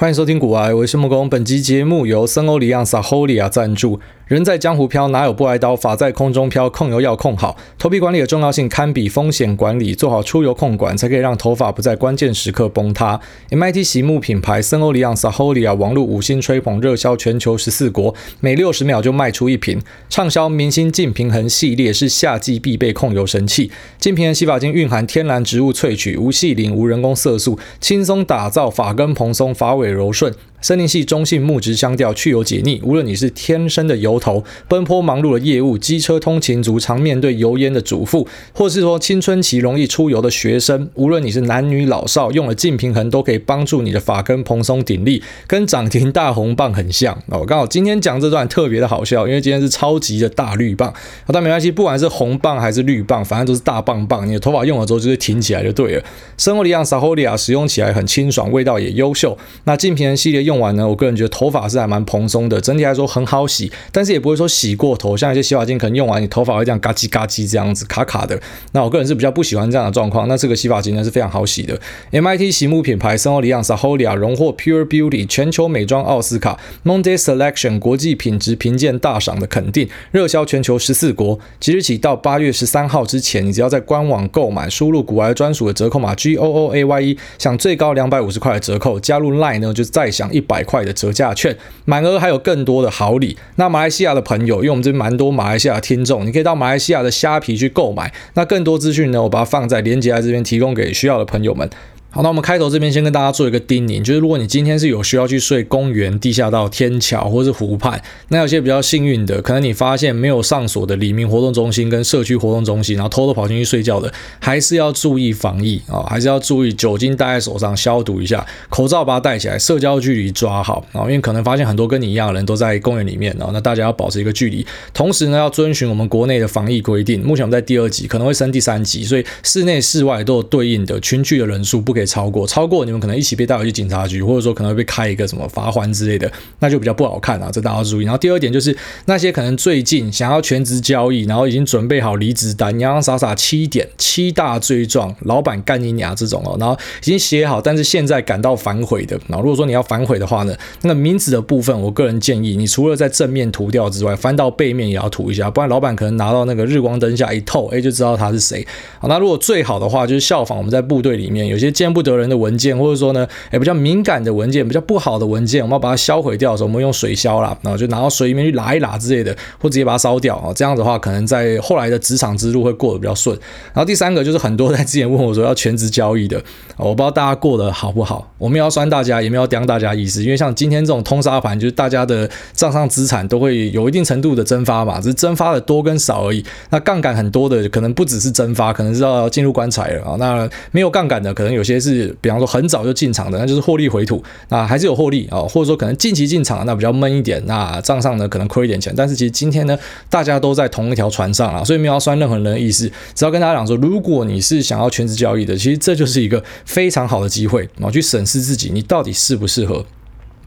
欢迎收听古癌，我是木工。本集节目由森欧里昂 Saholia 赞助。人在江湖飘，哪有不挨刀？法在空中飘，控油要控好。头皮管理的重要性堪比风险管理，做好出油控管，才可以让头发不在关键时刻崩塌。MIT 洗沐品牌森欧里昂 Saholia 网络五星吹捧，热销全球十四国，每六十秒就卖出一瓶。畅销明星净平衡系列是夏季必备控油神器。净平衡洗发精蕴含天然植物萃取，无矽灵，无人工色素，轻松打造发根蓬松，发尾柔顺。森林系中性木质香调，去油解腻。无论你是天生的油头，奔波忙碌的业务，机车通勤族，常面对油烟的主妇，或是说青春期容易出油的学生，无论你是男女老少，用了净平衡都可以帮助你的发根蓬松顶立，跟涨停大红棒很像哦。刚好今天讲这段特别的好笑，因为今天是超级的大绿棒，但没关系，不管是红棒还是绿棒，反正都是大棒棒，你的头发用了之后就是挺起来就对了。森欧黎漾 Saholia 使用起来很清爽，味道也优秀。那净平衡系列。用完呢，我个人觉得头发是还蛮蓬松的，整体来说很好洗，但是也不会说洗过头，像一些洗发精可能用完你头发会这样嘎叽嘎叽这样子卡卡的。那我个人是比较不喜欢这样的状况。那这个洗发精呢是非常好洗的，MIT 洗沐品牌森欧里昂 Saholia 荣获 Pure Beauty 全球美妆奥斯卡 Monday Selection 国际品质评鉴大赏的肯定，热销全球十四国。即日起到八月十三号之前，你只要在官网购买，输入股癌专属的折扣码 G O O A Y E，享最高两百五十块的折扣。加入 Line 呢，就再享一百块的折价券，满额还有更多的好礼。那马来西亚的朋友，因为我们这边蛮多马来西亚听众，你可以到马来西亚的虾皮去购买。那更多资讯呢，我把它放在连接在这边，提供给需要的朋友们。好，那我们开头这边先跟大家做一个叮咛，就是如果你今天是有需要去睡公园、地下道、天桥或是湖畔，那有些比较幸运的，可能你发现没有上锁的里民活动中心跟社区活动中心，然后偷偷跑进去睡觉的，还是要注意防疫啊，还是要注意酒精带在手上消毒一下，口罩把它戴起来，社交距离抓好啊，因为可能发现很多跟你一样的人都在公园里面啊，那大家要保持一个距离，同时呢要遵循我们国内的防疫规定。目前我们在第二级，可能会升第三级，所以室内室外都有对应的群聚的人数不可以超过，超过你们可能一起被带回去警察局，或者说可能会被开一个什么罚锾之类的，那就比较不好看啊，这大家要注意。然后第二点就是那些可能最近想要全职交易，然后已经准备好离职单，洋洋洒洒七点七大罪状，老板干你娘这种哦，然后已经写好，但是现在感到反悔的，然后如果说你要反悔的话呢，那个名字的部分，我个人建议你除了在正面涂掉之外，翻到背面也要涂一下，不然老板可能拿到那个日光灯下一透，哎，就知道他是谁。好，那如果最好的话就是效仿我们在部队里面有些不得人的文件，或者说呢，诶，比较敏感的文件，比较不好的文件，我们要把它销毁掉的时候，我们用水消啦，然后就拿到水里面去拉一拉之类的，或直接把它烧掉啊。这样的话，可能在后来的职场之路会过得比较顺。然后第三个就是很多在之前问我说要全职交易的，我不知道大家过得好不好。我们要酸大家，也没有刁大家意思，因为像今天这种通杀盘，就是大家的账上资产都会有一定程度的蒸发嘛，只是蒸发的多跟少而已。那杠杆很多的，可能不只是蒸发，可能是要进入棺材了啊。那没有杠杆的，可能有些是，比方说很早就进场的，那就是获利回吐，那还是有获利啊，或者说可能近期进场，那比较闷一点，那账上呢可能亏一点钱，但是其实今天呢，大家都在同一条船上啊，所以没有要酸任何人的意思，只要跟大家讲说，如果你是想要全职交易的，其实这就是一个非常好的机会然后，去审视自己，你到底适不适合。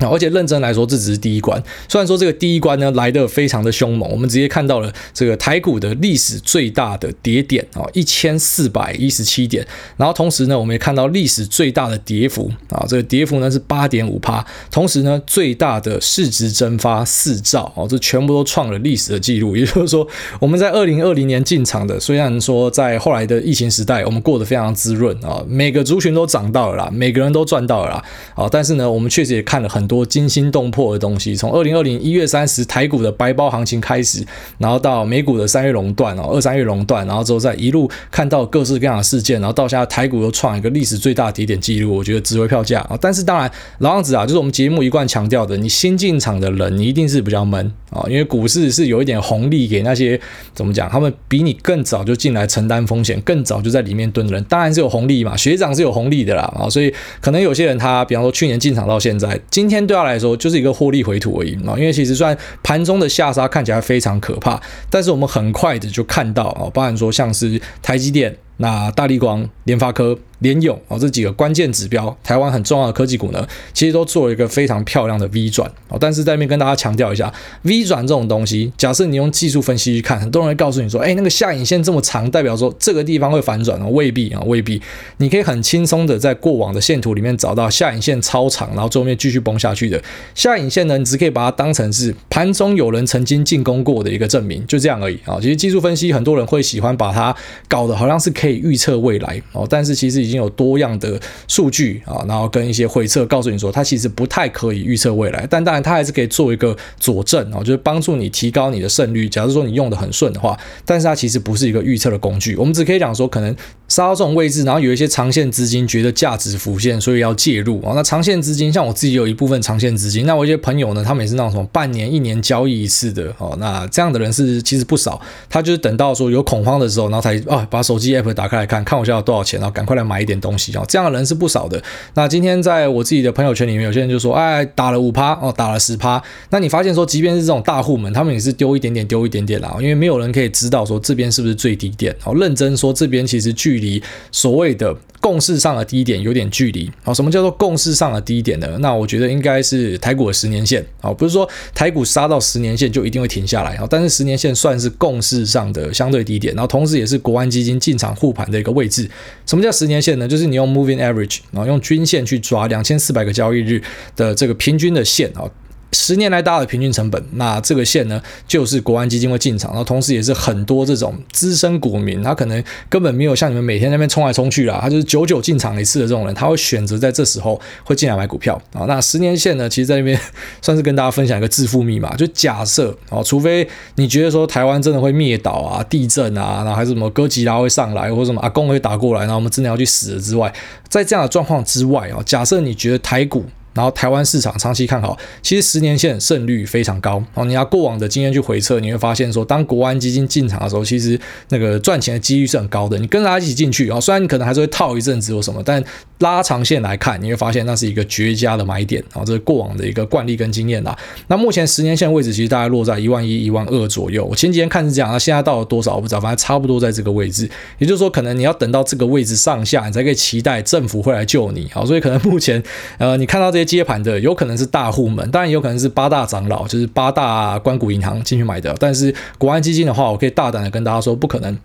而且认真来说，这只是第一关。虽然说这个第一关呢来的非常的凶猛，我们直接看到了这个台股的历史最大的跌点啊，一千四百一十七点。然后同时呢，我们也看到历史最大的跌幅啊，这个跌幅呢是八点五趴。同时呢，最大的市值蒸发四兆哦，这全部都创了历史的记录。也就是说，我们在二零二零年进场的，虽然说在后来的疫情时代，我们过得非常滋润啊，每个族群都涨到了啦，每个人都赚到了啦啊，但是呢，我们确实也看了很。多惊心动魄的东西，从二零二零一月三十台股的白包行情开始，然后到美股的三月熔断哦，二三月熔断，然后之后再一路看到各式各样的事件，然后到现在台股又创一个历史最大的跌点记录，我觉得值回票价啊！但是当然，老样子啊，就是我们节目一贯强调的，你新进场的人，你一定是比较闷啊，因为股市是有一点红利给那些怎么讲，他们比你更早就进来承担风险，更早就在里面蹲的人，当然是有红利嘛，学长是有红利的啦啊，所以可能有些人他，比方说去年进场到现在，今天。对他来说就是一个获利回吐而已嘛，因为其实虽然盘中的下杀看起来非常可怕，但是我们很快的就看到啊，包含说像是台积电。那大立光、联发科。联咏哦，这几个关键指标，台湾很重要的科技股呢，其实都做了一个非常漂亮的 V 转哦。但是在这边跟大家强调一下，V 转这种东西，假设你用技术分析去看，很多人会告诉你说，哎，那个下影线这么长，代表说这个地方会反转哦，未必啊，未必。你可以很轻松的在过往的线图里面找到下影线超长，然后最后面继续崩下去的下影线呢，你只可以把它当成是盘中有人曾经进攻过的一个证明，就这样而已啊。其实技术分析很多人会喜欢把它搞得好像是可以预测未来哦，但是其实已经有多样的。数据啊，然后跟一些回测告诉你说，它其实不太可以预测未来，但当然它还是可以做一个佐证哦，就是帮助你提高你的胜率。假如说你用的很顺的话，但是它其实不是一个预测的工具。我们只可以讲说，可能杀到这种位置，然后有一些长线资金觉得价值浮现，所以要介入啊。那长线资金，像我自己有一部分长线资金，那我一些朋友呢，他们也是那种什么半年、一年交易一次的哦。那这样的人是其实不少，他就是等到说有恐慌的时候，然后才啊把手机 app 打打开来看看我现在有多少钱，然后赶快来买一点东西啊。这样的人是不少的。那今天在我自己的朋友圈里面，有些人就说：“哎，打了五趴哦，打了十趴。”那你发现说，即便是这种大户们，他们也是丢一点点，丢一点点啦，因为没有人可以知道说这边是不是最低点。哦，认真说，这边其实距离所谓的。共识上的低点有点距离，好，什么叫做共识上的低点呢？那我觉得应该是台股的十年线，好，不是说台股杀到十年线就一定会停下来，好，但是十年线算是共识上的相对低点，然后同时也是国安基金进场护盘的一个位置。什么叫十年线呢？就是你用 Moving Average，然后用均线去抓两千四百个交易日的这个平均的线，啊。十年来大的平均成本，那这个线呢，就是国安基金会进场，然后同时也是很多这种资深股民，他可能根本没有像你们每天那边冲来冲去啦，他就是久久进场一次的这种人，他会选择在这时候会进来买股票啊。那十年线呢，其实在那边算是跟大家分享一个致富密码，就假设哦，除非你觉得说台湾真的会灭岛啊、地震啊，然后还是什么哥吉拉会上来，或者什么阿公会打过来，然后我们真的要去死了之外，在这样的状况之外啊，假设你觉得台股。然后台湾市场长期看好，其实十年线胜率非常高哦。你要过往的经验去回测，你会发现说，当国安基金进场的时候，其实那个赚钱的几率是很高的。你跟着他一起进去啊，虽然你可能还是会套一阵子或什么，但拉长线来看，你会发现那是一个绝佳的买点啊。这是过往的一个惯例跟经验啦。那目前十年线位置其实大概落在一万一、一万二左右。我前几天看是这样，那现在到了多少我不知道，反正差不多在这个位置。也就是说，可能你要等到这个位置上下，你才可以期待政府会来救你。好，所以可能目前呃，你看到这接盘的有。可能是大户们，当然也有可能是八大长老，就是八大关谷银行进去买的。但是国安基金的话，我可以大胆的跟大家说，不可能。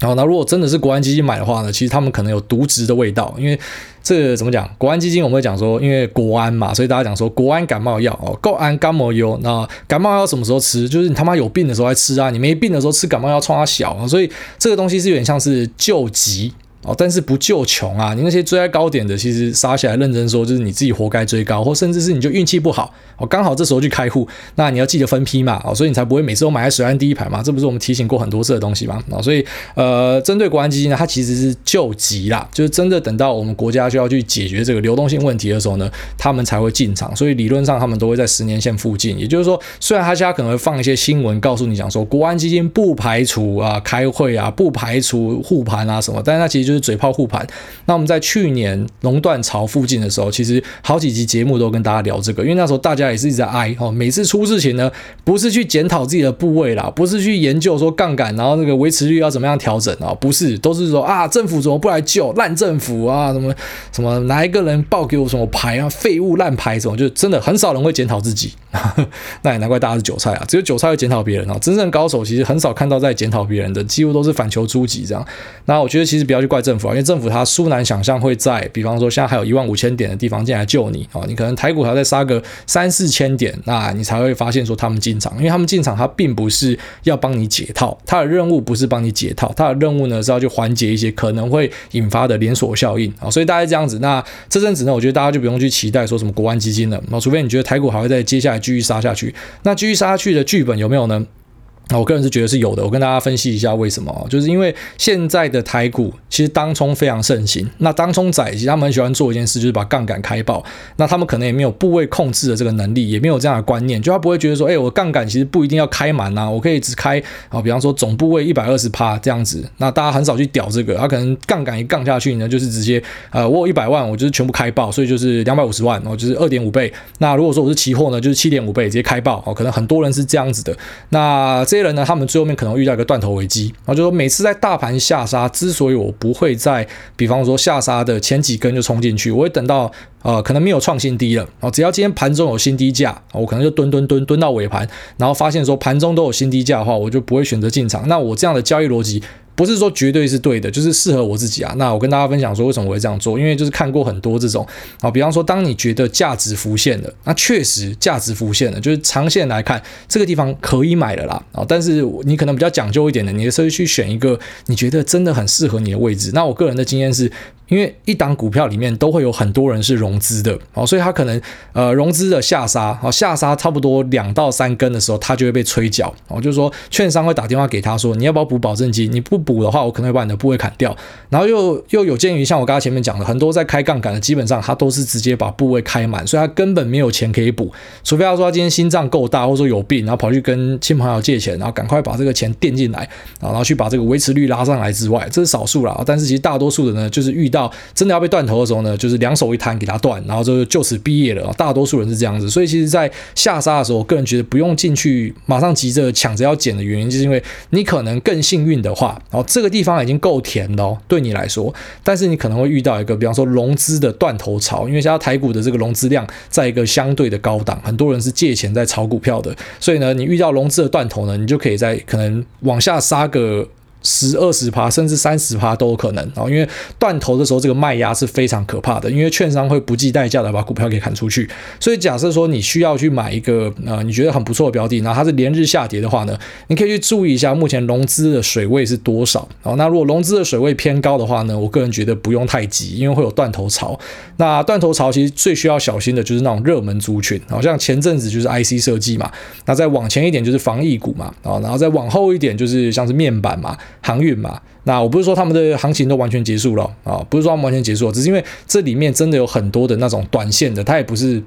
然后，那如果真的是国安基金买的话呢，其实他们可能有渎职的味道，因为这个怎么讲？国安基金我们会讲说，因为国安嘛，所以大家讲说国安感冒药哦，国安感冒药。那感冒药什么时候吃？就是你他妈有病的时候来吃啊，你没病的时候吃感冒药冲它小啊。所以这个东西是有点像是救急。哦，但是不救穷啊！你那些追在高点的，其实杀起来认真说，就是你自己活该追高，或甚至是你就运气不好，哦，刚好这时候去开户，那你要记得分批嘛，哦，所以你才不会每次都买在水岸第一排嘛，这不是我们提醒过很多次的东西嘛，哦，所以呃，针对国安基金呢，它其实是救急啦，就是真的等到我们国家需要去解决这个流动性问题的时候呢，他们才会进场，所以理论上他们都会在十年线附近，也就是说，虽然他家可能会放一些新闻告诉你讲说，国安基金不排除啊开会啊，不排除护盘啊什么，但是它其实就嘴炮护盘。那我们在去年熔断潮附近的时候，其实好几集节目都跟大家聊这个，因为那时候大家也是一直在哀哦，每次出事情呢，不是去检讨自己的部位啦，不是去研究说杠杆，然后那个维持率要怎么样调整啊，不是，都是说啊，政府怎么不来救，烂政府啊，什么什么哪一个人报给我什么牌啊，废物烂牌什么，就真的很少人会检讨自己，那也难怪大家是韭菜啊，只有韭菜会检讨别人啊，真正高手其实很少看到在检讨别人的，几乎都是反求诸己这样。那我觉得其实不要去怪政府啊，因为政府它。殊难想象会在，比方说现在还有一万五千点的地方进来救你啊，你可能台股还要再杀个三四千点，那你才会发现说他们进场，因为他们进场，他并不是要帮你解套，他的任务不是帮你解套，他的任务呢是要去缓解一些可能会引发的连锁效应啊，所以大概这样子，那这阵子呢，我觉得大家就不用去期待说什么国安基金了，那除非你觉得台股还会再接下来继续杀下去，那继续杀下去的剧本有没有呢？那我个人是觉得是有的，我跟大家分析一下为什么，就是因为现在的台股其实当冲非常盛行，那当冲仔其实他们很喜欢做一件事，就是把杠杆开爆，那他们可能也没有部位控制的这个能力，也没有这样的观念，就他不会觉得说，哎，我杠杆其实不一定要开满呐，我可以只开啊，比方说总部位一百二十趴这样子，那大家很少去屌这个，他可能杠杆一杠下去呢，就是直接呃，我有一百万，我就是全部开爆，所以就是两百五十万，哦，就是二点五倍，那如果说我是期货呢，就是七点五倍直接开爆，哦，可能很多人是这样子的，那这。这些人呢，他们最后面可能遇到一个断头危机，然后就说每次在大盘下杀，之所以我不会在，比方说下杀的前几根就冲进去，我会等到呃可能没有创新低了，哦，只要今天盘中有新低价，我可能就蹲蹲蹲蹲到尾盘，然后发现说盘中都有新低价的话，我就不会选择进场。那我这样的交易逻辑。不是说绝对是对的，就是适合我自己啊。那我跟大家分享说，为什么我会这样做？因为就是看过很多这种啊，比方说，当你觉得价值浮现了，那确实价值浮现了，就是长线来看，这个地方可以买了啦啊。但是你可能比较讲究一点的，你的时候去选一个你觉得真的很适合你的位置。那我个人的经验是。因为一档股票里面都会有很多人是融资的，哦，所以他可能呃融资的下杀，哦下杀差不多两到三根的时候，他就会被催缴，哦，就是说券商会打电话给他说，你要不要补保证金？你不补的话，我可能会把你的部位砍掉。然后又又有鉴于像我刚才前面讲的，很多在开杠杆的，基本上他都是直接把部位开满，所以他根本没有钱可以补，除非他说他今天心脏够大，或者说有病，然后跑去跟亲朋友借钱，然后赶快把这个钱垫进来，然后去把这个维持率拉上来之外，这是少数啦。但是其实大多数的呢，就是遇到真的要被断头的时候呢，就是两手一摊给他断，然后就就此毕业了。大多数人是这样子，所以其实，在下杀的时候，我个人觉得不用进去马上急着抢着要捡的原因，就是因为你可能更幸运的话，然后这个地方已经够甜了，对你来说，但是你可能会遇到一个，比方说融资的断头潮，因为现在台股的这个融资量在一个相对的高档，很多人是借钱在炒股票的，所以呢，你遇到融资的断头呢，你就可以在可能往下杀个。十二十趴，甚至三十趴都有可能啊！因为断头的时候，这个卖压是非常可怕的，因为券商会不计代价的把股票给砍出去。所以假设说你需要去买一个呃你觉得很不错的标的，然后它是连日下跌的话呢，你可以去注意一下目前融资的水位是多少。哦，那如果融资的水位偏高的话呢，我个人觉得不用太急，因为会有断头潮。那断头潮其实最需要小心的就是那种热门族群，好像前阵子就是 IC 设计嘛，那再往前一点就是防疫股嘛，啊，然后再往后一点就是像是面板嘛。航运嘛，那我不是说他们的行情都完全结束了啊，不是说他们完全结束了，只是因为这里面真的有很多的那种短线的，它也不是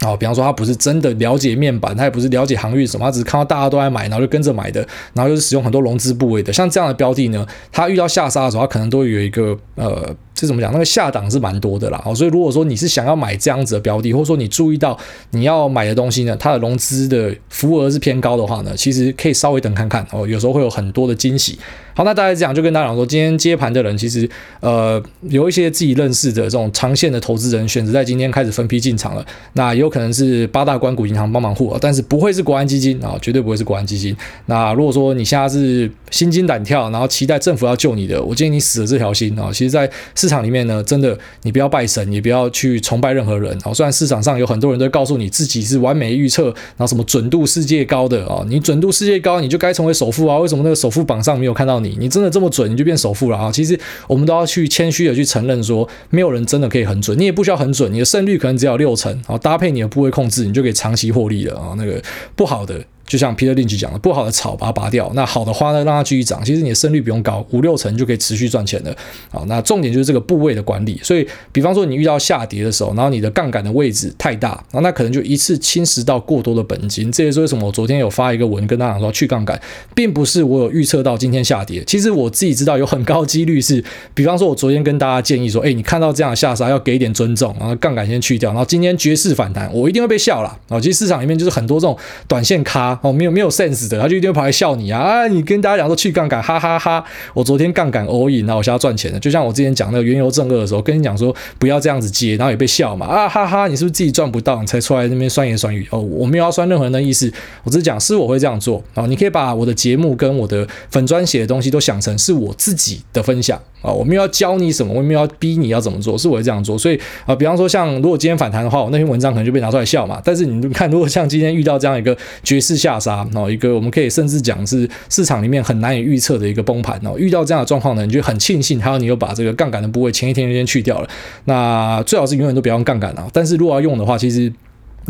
啊，比方说他不是真的了解面板，他也不是了解航运什么，他只是看到大家都在买，然后就跟着买的，然后又是使用很多融资部位的，像这样的标的呢，它遇到下杀的时候，它可能都有一个呃。这怎么讲？那个下档是蛮多的啦，哦所以如果说你是想要买这样子的标的，或者说你注意到你要买的东西呢，它的融资的幅额是偏高的话呢，其实可以稍微等看看哦，有时候会有很多的惊喜。好，那大概这样就跟大家讲说，今天接盘的人其实呃有一些自己认识的这种长线的投资人选择在今天开始分批进场了，那也有可能是八大关谷银行帮忙护，但是不会是国安基金啊，绝对不会是国安基金。那如果说你现在是心惊胆跳，然后期待政府要救你的，我建议你死了这条心啊。其实，在市场里面呢，真的你不要拜神，也不要去崇拜任何人啊。虽然市场上有很多人都告诉你自己是完美预测，然后什么准度世界高的啊，你准度世界高，你就该成为首富啊。为什么那个首富榜上没有看到你？你真的这么准，你就变首富了啊？其实我们都要去谦虚的去承认说，没有人真的可以很准，你也不需要很准，你的胜率可能只有六成，然后搭配你的部位控制，你就可以长期获利了啊。那个不好的。就像 Peter Lynch 讲的，不好的草把它拔掉，那好的花呢，让它继续长。其实你的胜率不用高，五六成就可以持续赚钱的。好，那重点就是这个部位的管理。所以，比方说你遇到下跌的时候，然后你的杠杆的位置太大，然后那可能就一次侵蚀到过多的本金。这也是为什么我昨天有发一个文跟大家说去杠杆，并不是我有预测到今天下跌。其实我自己知道有很高几率是，比方说我昨天跟大家建议说，哎，你看到这样的下杀要给一点尊重，然后杠杆先去掉，然后今天绝世反弹，我一定会被笑了。啊，其实市场里面就是很多这种短线咖哦，没有没有 sense。的，他就一定会跑来笑你啊！啊，你跟大家讲说去杠杆，哈哈哈，我昨天杠杆 all in，然后我现在赚钱了。就像我之前讲那个原油正二的时候，跟你讲说不要这样子接，然后也被笑嘛！啊哈哈，你是不是自己赚不到，你才出来那边酸言酸语？哦，我没有要酸任何人的意思，我只是讲是我会这样做哦。你可以把我的节目跟我的粉专写的东西都想成是我自己的分享啊，我没有要教你什么，我没有要逼你要怎么做，是我会这样做。所以啊，比方说像如果今天反弹的话，我那篇文章可能就被拿出来笑嘛。但是你看，如果像今天遇到这样一个绝世下杀，然后一个我们可以甚至。讲是市场里面很难以预测的一个崩盘哦，遇到这样的状况呢，你就很庆幸，还有你又把这个杠杆的部位前一天就先去掉了，那最好是永远都不要用杠杆啊，但是如果要用的话，其实。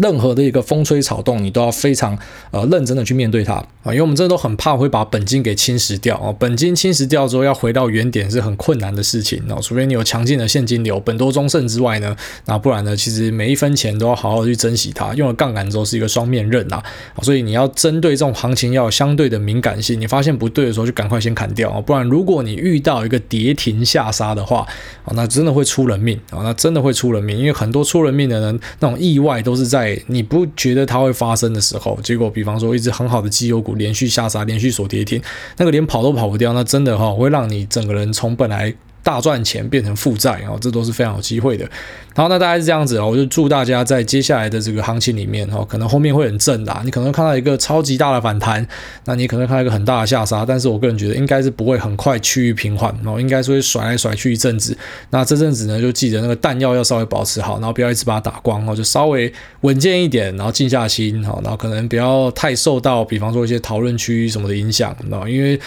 任何的一个风吹草动，你都要非常呃认真的去面对它啊，因为我们真的都很怕会把本金给侵蚀掉啊，本金侵蚀掉之后要回到原点是很困难的事情哦，除非你有强劲的现金流，本多终胜之外呢，那不然呢，其实每一分钱都要好好去珍惜它。用了杠杆之后是一个双面刃呐，所以你要针对这种行情要有相对的敏感性，你发现不对的时候就赶快先砍掉啊，不然如果你遇到一个跌停下杀的话啊，那真的会出人命啊，那真的会出人命，因为很多出人命的人那种意外都是在。你不觉得它会发生的时候，结果比方说一只很好的绩优股连续下杀，连续锁跌停，那个连跑都跑不掉，那真的哈会让你整个人从本来。大赚钱变成负债啊，这都是非常有机会的。好，那大概是这样子啊，我就祝大家在接下来的这个行情里面哈，可能后面会很正的，你可能看到一个超级大的反弹，那你可能看到一个很大的下杀，但是我个人觉得应该是不会很快趋于平缓哦，应该是会甩来甩去一阵子。那这阵子呢，就记得那个弹药要稍微保持好，然后不要一直把它打光哦，就稍微稳健一点，然后静下心哈，然后可能不要太受到比方说一些讨论区什么的影响，因为。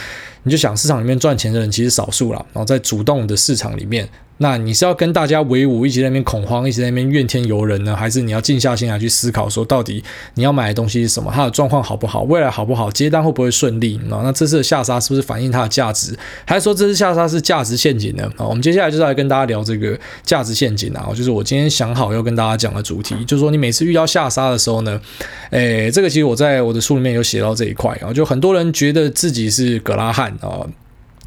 你就想市场里面赚钱的人其实少数了，然后在主动的市场里面。那你是要跟大家为伍，一直在那边恐慌，一直在那边怨天尤人呢，还是你要静下心来去思考，说到底你要买的东西是什么，它的状况好不好，未来好不好，接单会不会顺利？那这次的下杀是不是反映它的价值，还是说这次下杀是价值陷阱呢？啊，我们接下来就是来跟大家聊这个价值陷阱啊，就是我今天想好要跟大家讲的主题，就是说你每次遇到下杀的时候呢，诶，这个其实我在我的书里面有写到这一块啊，就很多人觉得自己是葛拉汉啊，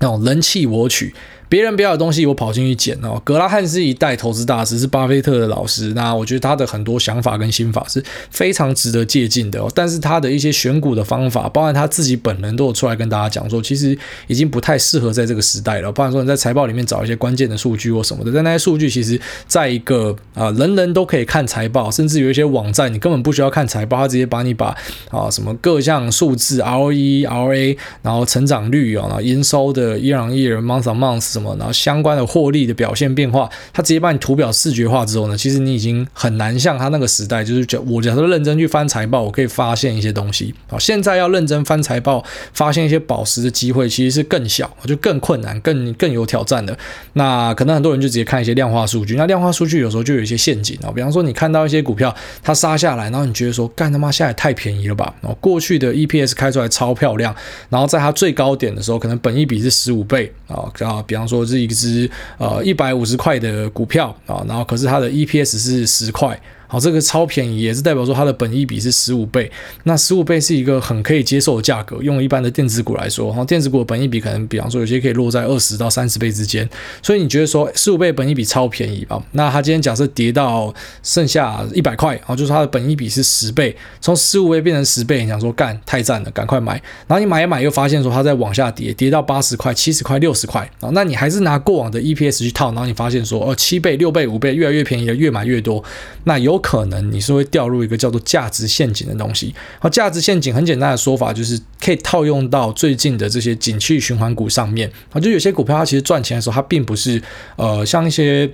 那种人弃我取。别人不要的东西，我跑进去捡哦。格拉汉是一代投资大师，是巴菲特的老师。那我觉得他的很多想法跟心法是非常值得借鉴的哦。但是他的一些选股的方法，包含他自己本人都有出来跟大家讲说，其实已经不太适合在这个时代了。包含说你在财报里面找一些关键的数据或什么的，但那些数据其实在一个啊、人人都可以看财报，甚至有一些网站你根本不需要看财报，他直接把你把啊什么各项数字 roera 然后成长率啊、然后营收的 year on year、month on month 什么。然后相关的获利的表现变化，它直接把你图表视觉化之后呢，其实你已经很难像他那个时代，就是我假设认真去翻财报，我可以发现一些东西。好，现在要认真翻财报，发现一些宝石的机会其实是更小，就更困难，更更有挑战的。那可能很多人就直接看一些量化数据，那量化数据有时候就有一些陷阱啊。比方说你看到一些股票它杀下来，然后你觉得说干他妈下来太便宜了吧？然后过去的 EPS 开出来超漂亮，然后在它最高点的时候，可能本一比是十五倍啊，啊，比方说。是一只呃一百五十块的股票啊，然后可是它的 EPS 是十块。好，这个超便宜，也是代表说它的本益比是十五倍。那十五倍是一个很可以接受的价格，用一般的电子股来说，哈，电子股的本益比可能，比方说有些可以落在二十到三十倍之间。所以你觉得说十五倍本益比超便宜吧？那它今天假设跌到剩下一百块，然后就是它的本益比是十倍，从十五倍变成十倍，你想说干太赞了，赶快买。然后你买一买，又发现说它在往下跌，跌到八十块、七十块、六十块，那你还是拿过往的 EPS 去套，然后你发现说哦，七倍、六倍、五倍，越来越便宜了，越买越多，那有。可能你是会掉入一个叫做价值陷阱的东西。好，价值陷阱很简单的说法就是可以套用到最近的这些景气循环股上面。啊，就有些股票它其实赚钱的时候，它并不是呃像一些。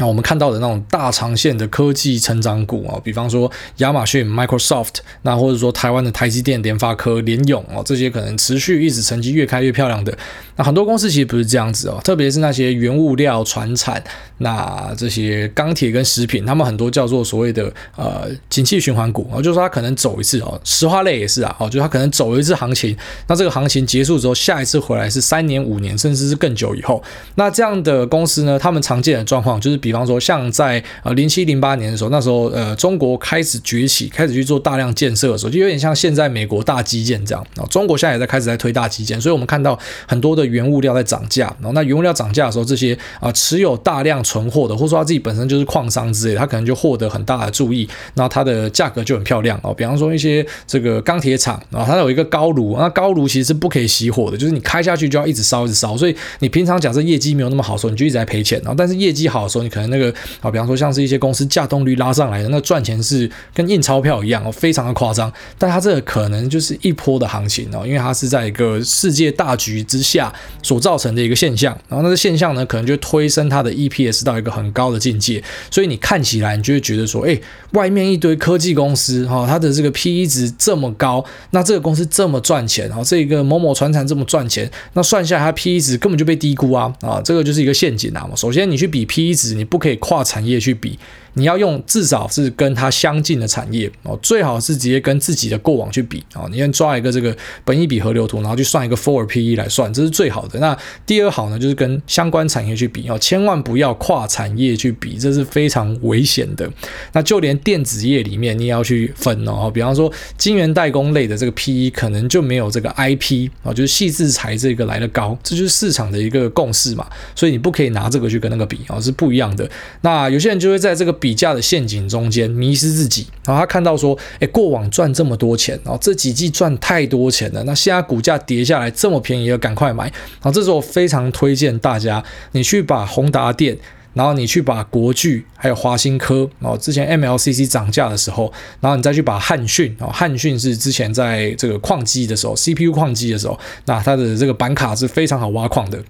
那我们看到的那种大长线的科技成长股啊，比方说亚马逊、Microsoft，那或者说台湾的台积电、联发科、联咏哦，这些可能持续一直成绩越开越漂亮的。那很多公司其实不是这样子哦，特别是那些原物料、传产，那这些钢铁跟食品，他们很多叫做所谓的呃景气循环股啊，就是说它可能走一次哦，石化类也是啊，哦，就是它可能走一次行情，那这个行情结束之后，下一次回来是三年、五年，甚至是更久以后。那这样的公司呢，他们常见的状况就是比。比方说，像在呃零七零八年的时候，那时候呃中国开始崛起，开始去做大量建设的时候，就有点像现在美国大基建这样啊。中国现在也在开始在推大基建，所以我们看到很多的原物料在涨价。然后那原物料涨价的时候，这些啊持有大量存货的，或者说他自己本身就是矿商之类的，他可能就获得很大的注意，那它的价格就很漂亮哦。比方说一些这个钢铁厂啊，它有一个高炉，那高炉其实是不可以熄火的，就是你开下去就要一直烧一直烧，所以你平常假设业绩没有那么好的时候，你就一直在赔钱。然后但是业绩好的时候，你可能那个啊，比方说像是一些公司价动率拉上来的，那赚钱是跟印钞票一样哦，非常的夸张。但它这个可能就是一波的行情哦，因为它是在一个世界大局之下所造成的一个现象。然后那个现象呢，可能就推升它的 EPS 到一个很高的境界。所以你看起来，你就会觉得说，哎，外面一堆科技公司哈，它的这个 PE 值这么高，那这个公司这么赚钱，然后这个某某船产这么赚钱，那算下来它 PE 值根本就被低估啊啊，这个就是一个陷阱啊。首先你去比 PE 值，你不可以跨产业去比。你要用至少是跟它相近的产业哦，最好是直接跟自己的过往去比哦。你先抓一个这个本益比河流图，然后去算一个 forward PE 来算，这是最好的。那第二好呢，就是跟相关产业去比哦，千万不要跨产业去比，这是非常危险的。那就连电子业里面，你也要去分哦。比方说晶圆代工类的这个 PE 可能就没有这个 IP 啊，就是矽智财这个来得高，这就是市场的一个共识嘛。所以你不可以拿这个去跟那个比哦，是不一样的。那有些人就会在这个。比价的陷阱中间迷失自己。然后他看到说，哎，过往赚这么多钱，然后这几季赚太多钱了，那现在股价跌下来这么便宜了，赶快买。然后这时候非常推荐大家，你去把宏达电。然后你去把国巨还有华新科，然后之前 MLCC 涨价的时候，然后你再去把汉讯，啊，汉讯是之前在这个矿机的时候，CPU 矿机的时候，那它的这个板卡是非常好挖矿的。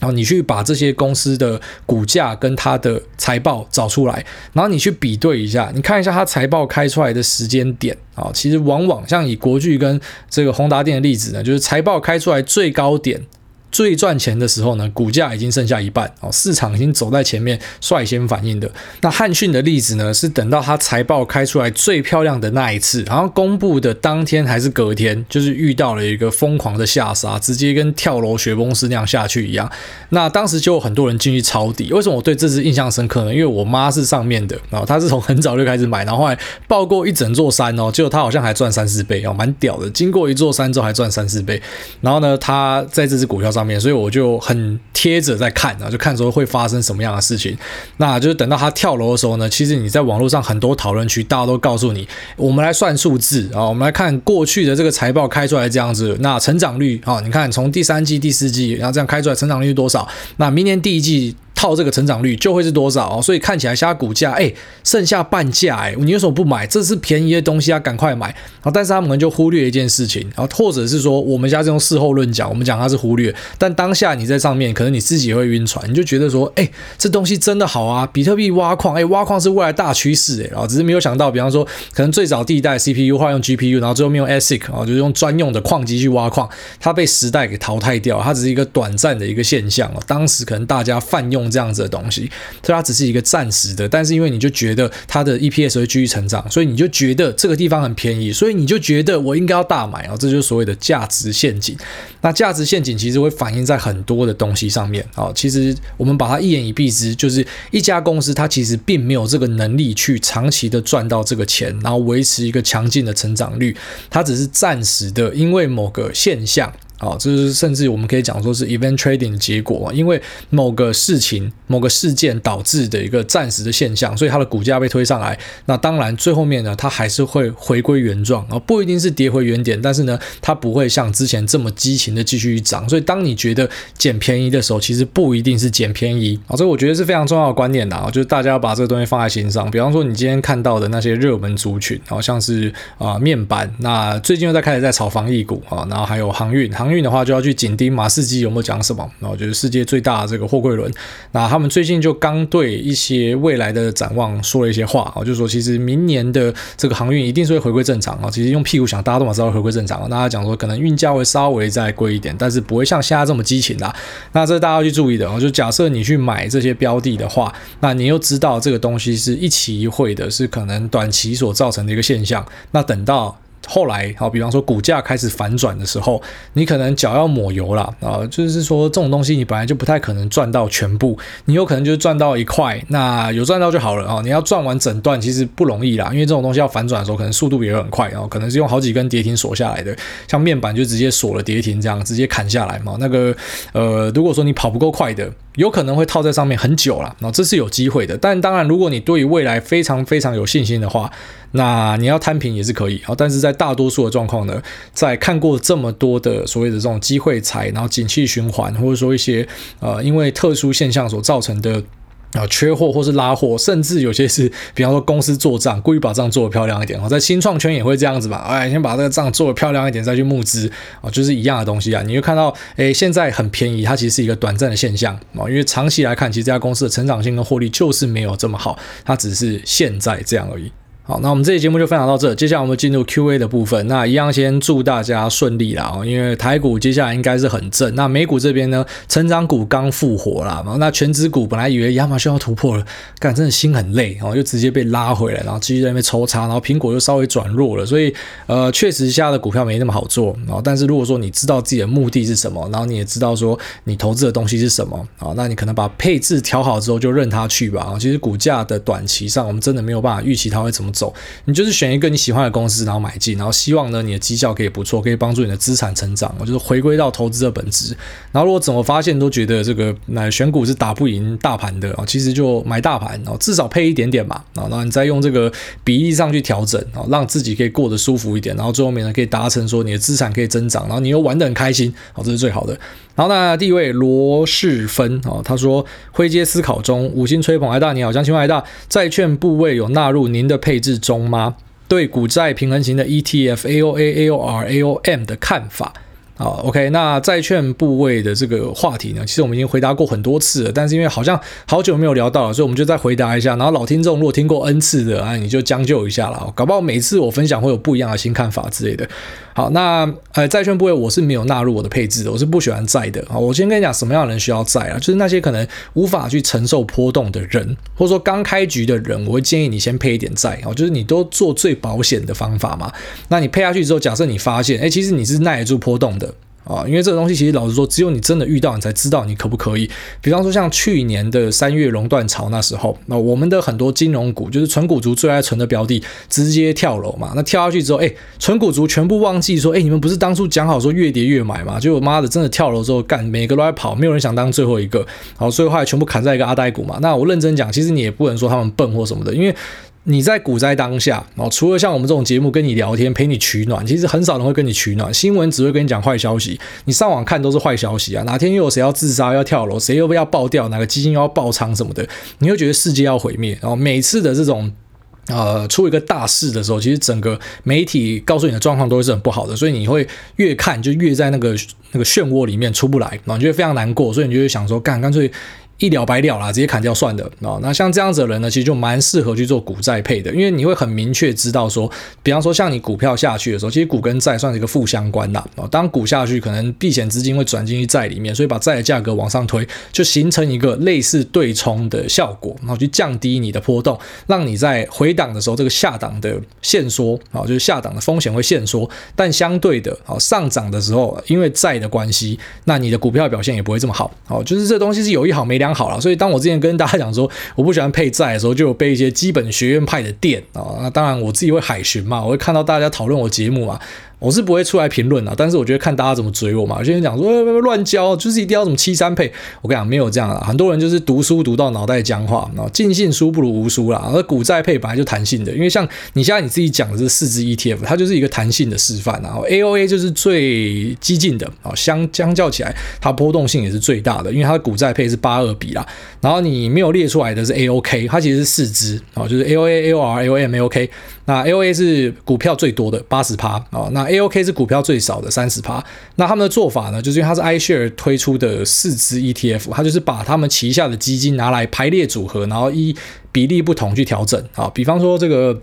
然后你去把这些公司的股价跟它的财报找出来，然后你去比对一下，你看一下它财报开出来的时间点啊，其实往往像以国巨跟这个宏达电的例子呢，就是财报开出来最高点。最赚钱的时候呢，股价已经剩下一半哦，市场已经走在前面，率先反应的。那汉讯的例子呢，是等到它财报开出来最漂亮的那一次，然后公布的当天还是隔天，就是遇到了一个疯狂的下杀，直接跟跳楼雪崩式那样下去一样。那当时就有很多人进去抄底。为什么我对这支印象深刻呢？因为我妈是上面的，然后她是从很早就开始买，然后后来抱过一整座山哦，结果她好像还赚三四倍哦，蛮屌的。经过一座山之后还赚三四倍，然后呢，她在这支股票上上面。所以我就很贴着在看啊，就看说会发生什么样的事情。那就是等到他跳楼的时候呢，其实你在网络上很多讨论区，大家都告诉你，我们来算数字啊，我们来看过去的这个财报开出来这样子，那成长率啊，你看从第三季、第四季，然后这样开出来成长率是多少？那明年第一季。套这个成长率就会是多少哦，所以看起来现在股价哎剩下半价哎，你为什么不买？这是便宜的东西啊，赶快买！然后但是他们可能就忽略一件事情，然后或者是说我们现在是用事后论讲，我们讲它是忽略，但当下你在上面可能你自己也会晕船，你就觉得说哎这东西真的好啊，比特币挖矿哎挖矿是未来大趋势哎，然后只是没有想到，比方说可能最早第一代 CPU 换用 GPU，然后最后面用 ASIC 啊，就是用专用的矿机去挖矿，它被时代给淘汰掉，它只是一个短暂的一个现象哦，当时可能大家泛用这样子的东西。所以它只是一个暂时的，但是因为你就觉得它的 EPS 会继续成长，所以你就觉得这个地方很便宜，所以你就觉得我应该要大买啊，这就是所谓的价值陷阱。那价值陷阱其实会反映在很多的东西上面啊。其实我们把它一言以蔽之，就是一家公司它其实并没有这个能力去长期的赚到这个钱，然后维持一个强劲的成长率，它只是暂时的，因为某个现象。啊，这是甚至我们可以讲说是 event trading 的结果，因为某个事情、某个事件导致的一个暂时的现象，所以它的股价被推上来。那当然最后面呢，它还是会回归原状啊，不一定是跌回原点，但是呢，它不会像之前这么激情的继续涨。所以当你觉得捡便宜的时候，其实不一定是捡便宜啊。这个我觉得是非常重要的观念的啊，就是大家要把这个东西放在心上。比方说你今天看到的那些热门族群，好像是啊面板，那最近又在开始在炒防疫股啊，然后还有航运航。运的话就要去紧盯马士基有没有讲什么，然后就是世界最大的这个货柜轮，那他们最近就刚对一些未来的展望说了一些话啊，就是说其实明年的这个航运一定是会回归正常啊，其实用屁股想大家都马上会回归正常啊，大家讲说可能运价会稍微再贵一点，但是不会像现在这么激情啦，那这大家要去注意的啊，就假设你去买这些标的的话，那你又知道这个东西是一期一会的，是可能短期所造成的一个现象，那等到。后来，好，比方说股价开始反转的时候，你可能脚要抹油了啊，就是说这种东西你本来就不太可能赚到全部，你有可能就赚到一块，那有赚到就好了啊。你要赚完整段其实不容易啦，因为这种东西要反转的时候，可能速度也很快啊，可能是用好几根跌停锁下来的，像面板就直接锁了跌停这样，直接砍下来嘛。那个呃，如果说你跑不够快的，有可能会套在上面很久了，那这是有机会的。但当然，如果你对于未来非常非常有信心的话，那你要摊平也是可以啊。但是在大多数的状况呢，在看过这么多的所谓的这种机会财，然后景气循环，或者说一些呃因为特殊现象所造成的。啊，缺货或是拉货，甚至有些是，比方说公司做账，故意把账做得漂亮一点哦。在新创圈也会这样子吧？哎，先把这个账做得漂亮一点，再去募资哦，就是一样的东西啊。你会看到，哎，现在很便宜，它其实是一个短暂的现象啊，因为长期来看，其实这家公司的成长性跟获利就是没有这么好，它只是现在这样而已。好，那我们这期节目就分享到这，接下来我们进入 Q&A 的部分。那一样先祝大家顺利啦，因为台股接下来应该是很正。那美股这边呢，成长股刚复活啦，那权值股本来以为亚马逊要突破了，干真的心很累，然后就直接被拉回来，然后继续在那边抽插，然后苹果又稍微转弱了，所以呃，确实现在的股票没那么好做啊。但是如果说你知道自己的目的是什么，然后你也知道说你投资的东西是什么啊，那你可能把配置调好之后就任它去吧。啊，其实股价的短期上，我们真的没有办法预期它会怎么走，你就是选一个你喜欢的公司，然后买进，然后希望呢你的绩效可以不错，可以帮助你的资产成长，我就是回归到投资的本质。然后如果怎么发现都觉得这个那选股是打不赢大盘的啊，其实就买大盘哦，至少配一点点嘛啊，然后你再用这个比例上去调整啊，让自己可以过得舒服一点，然后最后面呢可以达成说你的资产可以增长，然后你又玩得很开心，好，这是最好的。然后那第一位罗世芬啊，他说灰阶思考中，五星吹捧，艾大你好，想请问艾大，债券部位有纳入您的配置中吗？对股债平衡型的 ETF AOA、AOR、AOM 的看法。好，OK，那债券部位的这个话题呢，其实我们已经回答过很多次了，但是因为好像好久没有聊到了，所以我们就再回答一下。然后老听众如果听过 N 次的啊，你就将就一下了，搞不好每次我分享会有不一样的新看法之类的。好，那呃，债券部位我是没有纳入我的配置的，我是不喜欢债的。啊，我先跟你讲什么样的人需要债啊，就是那些可能无法去承受波动的人，或者说刚开局的人，我会建议你先配一点债。啊，就是你都做最保险的方法嘛。那你配下去之后，假设你发现，哎，其实你是耐得住波动的。啊，因为这个东西其实老实说，只有你真的遇到，你才知道你可不可以。比方说像去年的三月熔断潮那时候，那我们的很多金融股，就是纯股族最爱存的标的，直接跳楼嘛。那跳下去之后，哎，纯股族全部忘记说，哎，你们不是当初讲好说越跌越买嘛？结果妈的，真的跳楼之后干，每个都在跑，没有人想当最后一个。好，所以后来全部砍在一个阿呆股嘛。那我认真讲，其实你也不能说他们笨或什么的，因为。你在股灾当下，哦，除了像我们这种节目跟你聊天陪你取暖，其实很少人会跟你取暖。新闻只会跟你讲坏消息，你上网看都是坏消息啊。哪天又有谁要自杀、要跳楼，谁又要爆掉，哪个基金要爆仓什么的，你会觉得世界要毁灭。然后每次的这种呃出一个大事的时候，其实整个媒体告诉你的状况都是很不好的，所以你会越看就越在那个那个漩涡里面出不来，然后你就会非常难过，所以你就会想说，干干脆。一了百了啦，直接砍掉算了啊。那像这样子的人呢，其实就蛮适合去做股债配的，因为你会很明确知道说，比方说像你股票下去的时候，其实股跟债算是一个负相关的啊。当股下去，可能避险资金会转进去债里面，所以把债的价格往上推，就形成一个类似对冲的效果，然后去降低你的波动，让你在回档的时候，这个下档的限缩啊，就是下档的风险会限缩，但相对的啊，上涨的时候，因为债的关系，那你的股票表现也不会这么好。哦，就是这东西是有一好没两好。了，所以当我之前跟大家讲说我不喜欢配债的时候，就有被一些基本学院派的店啊，那当然我自己会海巡嘛，我会看到大家讨论我节目嘛。我是不会出来评论的，但是我觉得看大家怎么追我嘛。有些人讲说乱教，就是一定要什么七三配。我跟你讲，没有这样的，很多人就是读书读到脑袋僵化，然后尽信书不如无书啦。而股债配本来就弹性的，因为像你现在你自己讲的是四支 ETF，它就是一个弹性的示范。然后 AOA 就是最激进的啊，相相较起来，它波动性也是最大的，因为它的股债配是八二比啦。然后你没有列出来的是 AOK，它其实是四支啊，就是 AOA、AOR、AOM、AOK。那 AOA 是股票最多的八十趴啊，那 AOK 是股票最少的三十趴。那他们的做法呢，就是因为它是 iShare 推出的四支 ETF，它就是把他们旗下的基金拿来排列组合，然后依比例不同去调整啊。比方说这个。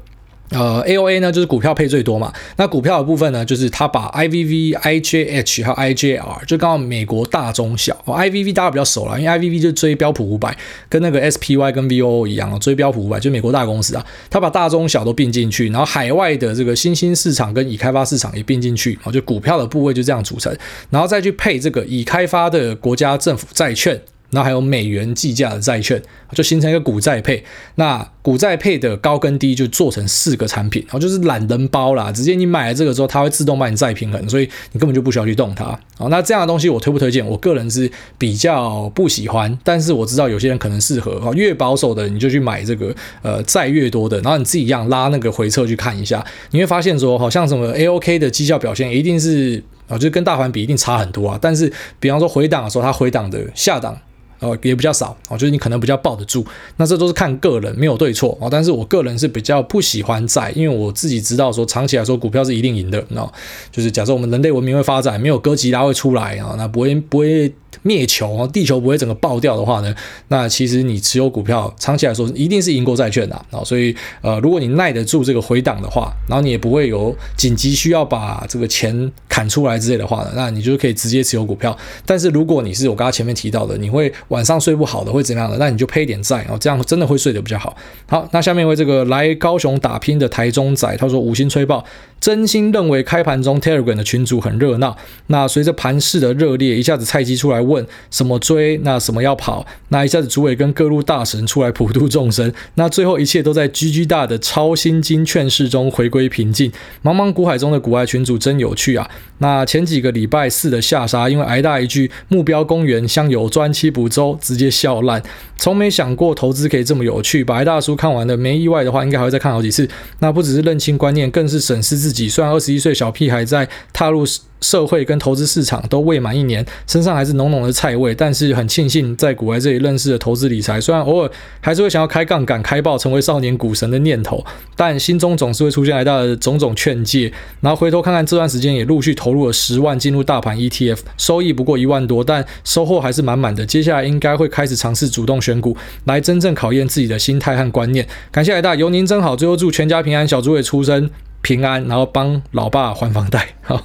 呃，AOA 呢就是股票配最多嘛，那股票的部分呢，就是它把 IVV、IJH 还有 IJR，就刚好美国大中小。哦，IVV 大家比较熟了，因为 IVV 就追标普五百，跟那个 SPY 跟 VOO 一样，追标普五百，就美国大公司啊，它把大中小都并进去，然后海外的这个新兴市场跟已开发市场也并进去，哦，就股票的部位就这样组成，然后再去配这个已开发的国家政府债券。然后还有美元计价的债券，就形成一个股债配。那股债配的高跟低就做成四个产品，然后就是懒人包啦。直接你买了这个之后，它会自动帮你再平衡，所以你根本就不需要去动它。好，那这样的东西我推不推荐？我个人是比较不喜欢，但是我知道有些人可能适合。越保守的你就去买这个呃债越多的，然后你自己一样拉那个回撤去看一下，你会发现说，好像什么 AOK 的绩效表现一定是啊，就跟大盘比一定差很多啊。但是比方说回档的时候，它回档的下档。哦，也比较少哦，就是你可能比较抱得住，那这都是看个人，没有对错哦。但是我个人是比较不喜欢债，因为我自己知道说，长期来说股票是一定赢的，哦，就是假设我们人类文明会发展，没有哥吉拉会出来啊，那不会不会。灭球啊，地球不会整个爆掉的话呢，那其实你持有股票长期来说一定是赢过债券的啊。所以呃，如果你耐得住这个回档的话，然后你也不会有紧急需要把这个钱砍出来之类的话呢，那你就可以直接持有股票。但是如果你是我刚刚前面提到的，你会晚上睡不好的，会怎样的？那你就配点债哦，这样真的会睡得比较好。好，那下面为这个来高雄打拼的台中仔，他说五星吹爆，真心认为开盘中 Telegram 的群组很热闹。那随着盘势的热烈，一下子菜鸡出来问什么追，那什么要跑，那一下子主委跟各路大神出来普度众生，那最后一切都在 GG 大的超心经劝世中回归平静。茫茫股海中的股外群组真有趣啊！那前几个礼拜四的下杀，因为挨大一句目标公园香油专七补周，直接笑烂。从没想过投资可以这么有趣。白大叔看完了，没意外的话，应该还会再看好几次。那不只是认清观念，更是审视自己。虽然二十一岁小屁孩在踏入。社会跟投资市场都未满一年，身上还是浓浓的菜味，但是很庆幸在股癌这里认识了投资理财。虽然偶尔还是会想要开杠杆、开爆，成为少年股神的念头，但心中总是会出现来到的种种劝诫。然后回头看看这段时间，也陆续投入了十万进入大盘 ETF，收益不过一万多，但收获还是满满的。接下来应该会开始尝试主动选股，来真正考验自己的心态和观念。感谢来大，有您真好。最后祝全家平安，小猪也出生。平安，然后帮老爸还房贷。好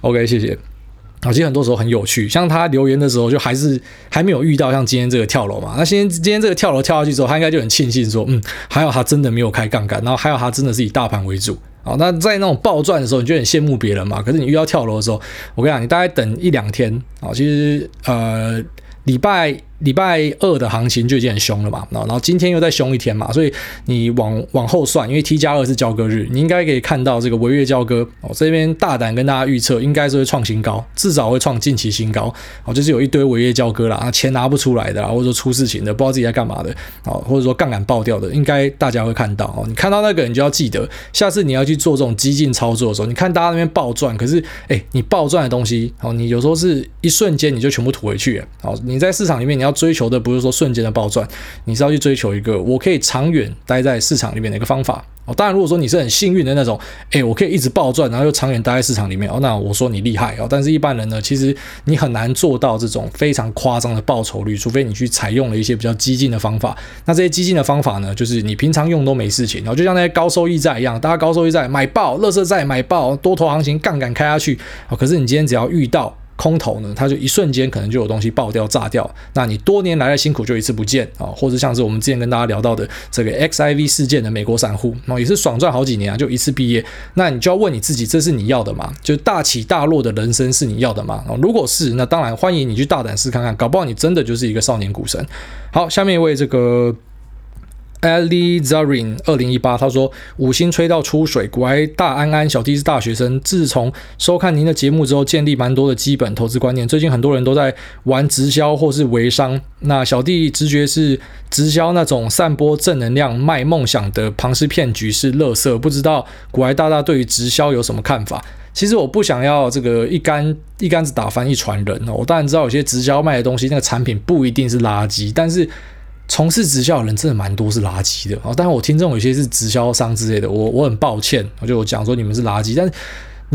，OK，谢谢。啊，其实很多时候很有趣，像他留言的时候，就还是还没有遇到像今天这个跳楼嘛。那今天今天这个跳楼跳下去之后，他应该就很庆幸说，嗯，还好他真的没有开杠杆，然后还好他真的是以大盘为主。好，那在那种暴赚的时候，你就很羡慕别人嘛。可是你遇到跳楼的时候，我跟你讲，你大概等一两天啊，其实呃，礼拜。礼拜二的行情就已经很凶了嘛，然后今天又再凶一天嘛，所以你往往后算，因为 T 加二是交割日，你应该可以看到这个违约交割哦。这边大胆跟大家预测，应该是会创新高，至少会创近期新高哦。就是有一堆违约交割啦，钱拿不出来的啦，或者说出事情的，不知道自己在干嘛的哦，或者说杠杆爆掉的，应该大家会看到哦。你看到那个，你就要记得，下次你要去做这种激进操作的时候，你看大家那边暴赚，可是哎，你暴赚的东西哦，你有时候是一瞬间你就全部吐回去哦。你在市场里面你要追求的不是说瞬间的暴赚，你是要去追求一个我可以长远待在市场里面的一个方法哦。当然，如果说你是很幸运的那种，诶，我可以一直暴赚，然后又长远待在市场里面哦，那我说你厉害哦。但是一般人呢，其实你很难做到这种非常夸张的报酬率，除非你去采用了一些比较激进的方法。那这些激进的方法呢，就是你平常用都没事情，然后就像那些高收益债一样，大家高收益债买爆，乐色债买爆，多头行情杠杆开下去哦。可是你今天只要遇到。空头呢，它就一瞬间可能就有东西爆掉、炸掉，那你多年来的辛苦就一次不见啊，或者像是我们之前跟大家聊到的这个 XIV 事件的美国散户，那也是爽赚好几年啊，就一次毕业，那你就要问你自己，这是你要的吗？就大起大落的人生是你要的吗？如果是，那当然欢迎你去大胆试看看，搞不好你真的就是一个少年股神。好，下面一位这个。Alizarin 二零一八，他说五星吹到出水，古埃大安安，小弟是大学生。自从收看您的节目之后，建立蛮多的基本投资观念。最近很多人都在玩直销或是微商，那小弟直觉是直销那种散播正能量、卖梦想的庞氏骗局是垃圾。不知道古埃大大对于直销有什么看法？其实我不想要这个一竿一竿子打翻一船人哦。我当然知道有些直销卖的东西，那个产品不一定是垃圾，但是。从事直销的人真的蛮多是垃圾的啊！当然我听众有些是直销商之类的，我我很抱歉，我就讲说你们是垃圾，但是。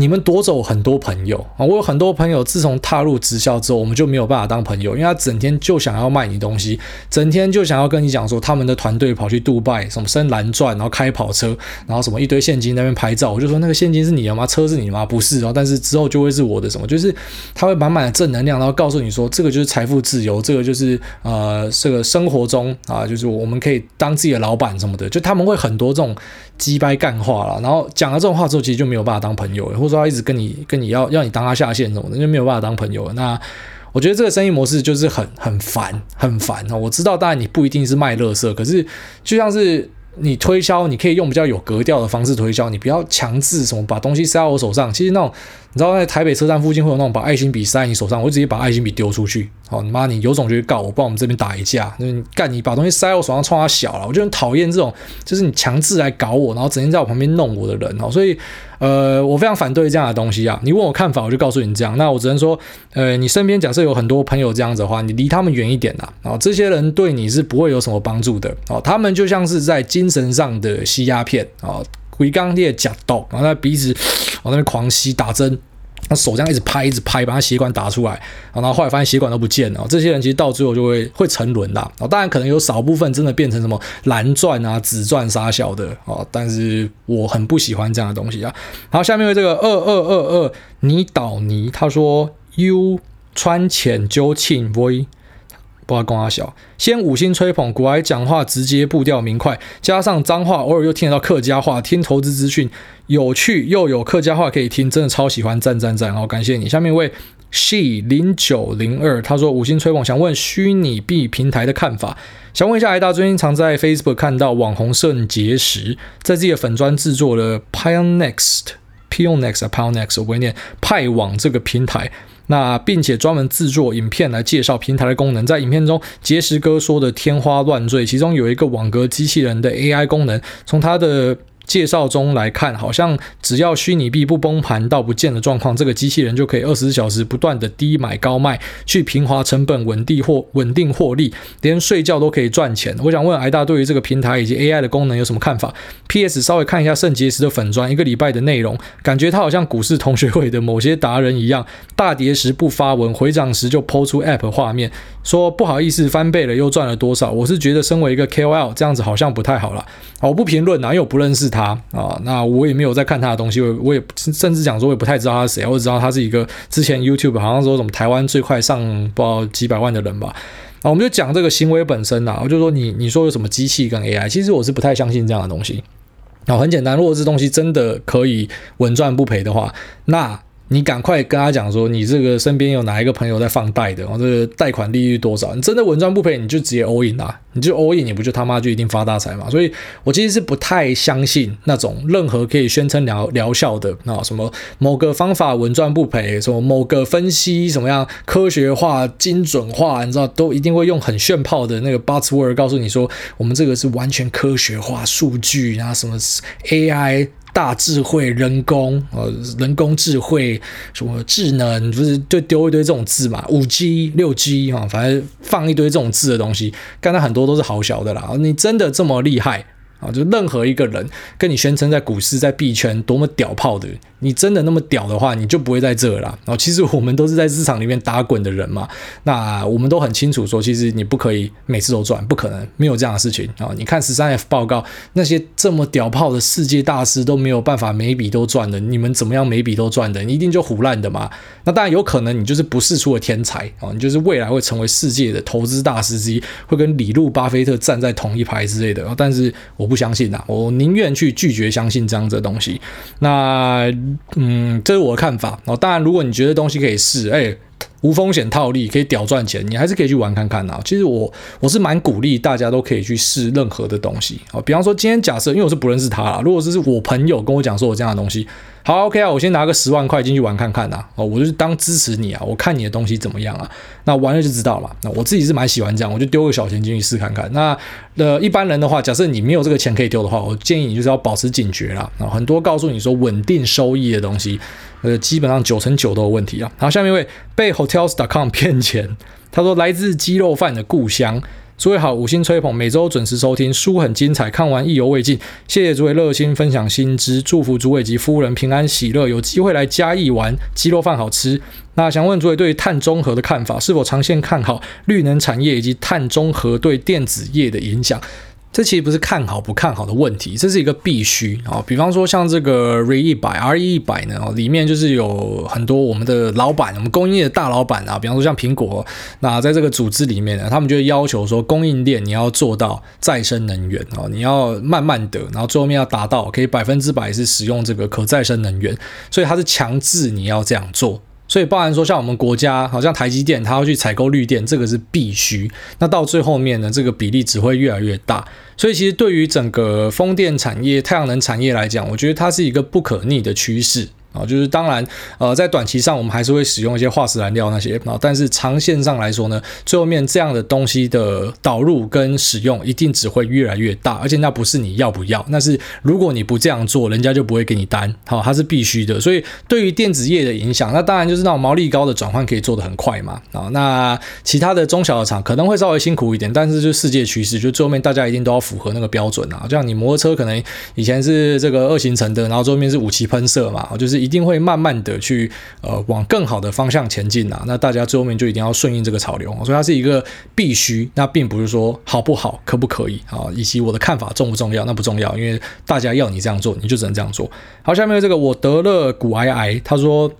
你们夺走很多朋友啊！我有很多朋友，自从踏入直销之后，我们就没有办法当朋友，因为他整天就想要卖你东西，整天就想要跟你讲说他们的团队跑去杜拜，什么升蓝钻，然后开跑车，然后什么一堆现金那边拍照。我就说那个现金是你的吗？车是你的吗？不是哦，但是之后就会是我的什么？就是他会满满的正能量，然后告诉你说这个就是财富自由，这个就是呃这个生活中啊，就是我们可以当自己的老板什么的。就他们会很多这种鸡掰干话了，然后讲了这种话之后，其实就没有办法当朋友了，或者说他一直跟你跟你要要你当他下线什么的，就没有办法当朋友了。那我觉得这个生意模式就是很很烦，很烦啊！我知道，当然你不一定是卖乐色，可是就像是你推销，你可以用比较有格调的方式推销，你不要强制什么把东西塞到我手上。其实那种你知道，在台北车站附近会有那种把爱心笔塞你手上，我就直接把爱心笔丢出去。好，你妈，你有种就去告我，不然我们这边打一架。那你干，你把东西塞我手上，冲他小了，我就很讨厌这种，就是你强制来搞我，然后整天在我旁边弄我的人哦。所以。呃，我非常反对这样的东西啊！你问我看法，我就告诉你这样。那我只能说，呃，你身边假设有很多朋友这样子的话，你离他们远一点呐。啊，这些人对你是不会有什么帮助的。哦，他们就像是在精神上的吸鸦片啊，回刚烈假刀，然后他鼻子 往那边狂吸打针。他手这样一直拍，一直拍，把他血管打出来，然后后来发现血管都不见了。这些人其实到最后就会会沉沦的。当然可能有少部分真的变成什么蓝钻啊、紫钻杀小的啊，但是我很不喜欢这样的东西啊。好，下面为这个二二二二泥岛泥，他说 U 川浅究庆 V。不知道公阿小。先五星吹捧，股癌讲话直接，步调明快，加上脏话，偶尔又听得到客家话，听投资资讯有趣又有客家话可以听，真的超喜欢，赞赞赞！好，感谢你。下面一位 she 零九零二，他说五星吹捧，想问虚拟币平台的看法。想问一下，癌大最近常在 Facebook 看到网红肾结石在自己的粉专制作了 Pionex，Pionex 啊 Pionex，我会念派网这个平台。那并且专门制作影片来介绍平台的功能，在影片中，结石哥说的天花乱坠，其中有一个网格机器人的 AI 功能，从它的。介绍中来看，好像只要虚拟币不崩盘到不见的状况，这个机器人就可以二十四小时不断的低买高卖，去平滑成本，稳定获稳定获利，连睡觉都可以赚钱。我想问癌大对于这个平台以及 AI 的功能有什么看法？PS 稍微看一下圣结石的粉砖一个礼拜的内容，感觉他好像股市同学会的某些达人一样，大跌时不发文，回涨时就抛出 App 画面，说不好意思翻倍了又赚了多少。我是觉得身为一个 KOL 这样子好像不太好了，我不评论啊，因为我不认识他。啊，那我也没有在看他的东西，我我也甚至讲说，我也不太知道他是谁，我只知道他是一个之前 YouTube 好像说什么台湾最快上报几百万的人吧。啊，我们就讲这个行为本身啦，我就说你你说有什么机器跟 AI，其实我是不太相信这样的东西。啊，很简单，如果这东西真的可以稳赚不赔的话，那。你赶快跟他讲说，你这个身边有哪一个朋友在放贷的？哦，这个贷款利率多少？你真的稳赚不赔，你就直接 all in 啊！你就 all in，你不就他妈就一定发大财嘛？所以我其实是不太相信那种任何可以宣称疗疗效的那，什么某个方法稳赚不赔，什么某个分析什么样科学化、精准化，你知道都一定会用很炫炮的那个 buzzword 告诉你说，我们这个是完全科学化、数据啊，什么 AI。大智慧、人工呃，人工智慧什么智能，不是就丢一堆这种字嘛？五 G、六 G 啊，反正放一堆这种字的东西，刚才很多都是好小的啦。你真的这么厉害啊？就任何一个人跟你宣称在股市、在币圈多么屌炮的。你真的那么屌的话，你就不会在这了。然后其实我们都是在市场里面打滚的人嘛，那我们都很清楚说，其实你不可以每次都赚，不可能，没有这样的事情啊。你看十三 F 报告，那些这么屌炮的世界大师都没有办法每笔都赚的，你们怎么样每笔都赚的？你一定就唬烂的嘛。那当然有可能你就是不世出的天才啊，你就是未来会成为世界的投资大师之一，会跟李路、巴菲特站在同一排之类的。但是我不相信呐，我宁愿去拒绝相信这样子的东西。那。嗯，这是我的看法哦。当然，如果你觉得东西可以试，哎。无风险套利可以屌赚钱，你还是可以去玩看看啊。其实我我是蛮鼓励大家都可以去试任何的东西啊。比方说今天假设，因为我是不认识他啦，如果这是我朋友跟我讲说我这样的东西，好 OK 啊，我先拿个十万块进去玩看看呐。哦，我就是当支持你啊，我看你的东西怎么样啊。那玩了就知道了。那我自己是蛮喜欢这样，我就丢个小钱进去试看看。那呃一般人的话，假设你没有这个钱可以丢的话，我建议你就是要保持警觉啦。啊，很多告诉你说稳定收益的东西。呃，基本上九成九都有问题啊。好，下面一位被 Hotels.com 骗钱，他说来自鸡肉饭的故乡，诸位好，五星吹捧，每周准时收听，书很精彩，看完意犹未尽，谢谢诸位热心分享新知，祝福诸位及夫人平安喜乐，有机会来嘉义玩，鸡肉饭好吃。那想问诸位对碳中和的看法，是否长线看好绿能产业以及碳中和对电子业的影响？这其实不是看好不看好的问题，这是一个必须啊。比方说像这个 RE 一百，RE 一百呢，里面就是有很多我们的老板，我们供应的大老板啊。比方说像苹果，那在这个组织里面呢，他们就要求说，供应链你要做到再生能源啊，你要慢慢的，然后最后面要达到可以百分之百是使用这个可再生能源，所以它是强制你要这样做。所以，包含说像我们国家，好像台积电，它要去采购绿电，这个是必须。那到最后面呢，这个比例只会越来越大。所以，其实对于整个风电产业、太阳能产业来讲，我觉得它是一个不可逆的趋势。啊，就是当然，呃，在短期上我们还是会使用一些化石燃料那些啊，但是长线上来说呢，最后面这样的东西的导入跟使用一定只会越来越大，而且那不是你要不要，那是如果你不这样做，人家就不会给你单，好，它是必须的。所以对于电子业的影响，那当然就是那种毛利高的转换可以做得很快嘛，啊，那其他的中小的厂可能会稍微辛苦一点，但是就世界趋势，就最后面大家一定都要符合那个标准啊，就像你摩托车可能以前是这个二行程的，然后最后面是五漆喷射嘛，就是。一定会慢慢的去呃往更好的方向前进呐，那大家最后面就一定要顺应这个潮流，所以它是一个必须，那并不是说好不好，可不可以啊，以及我的看法重不重要，那不重要，因为大家要你这样做，你就只能这样做。好，下面这个我得了骨癌癌，他说。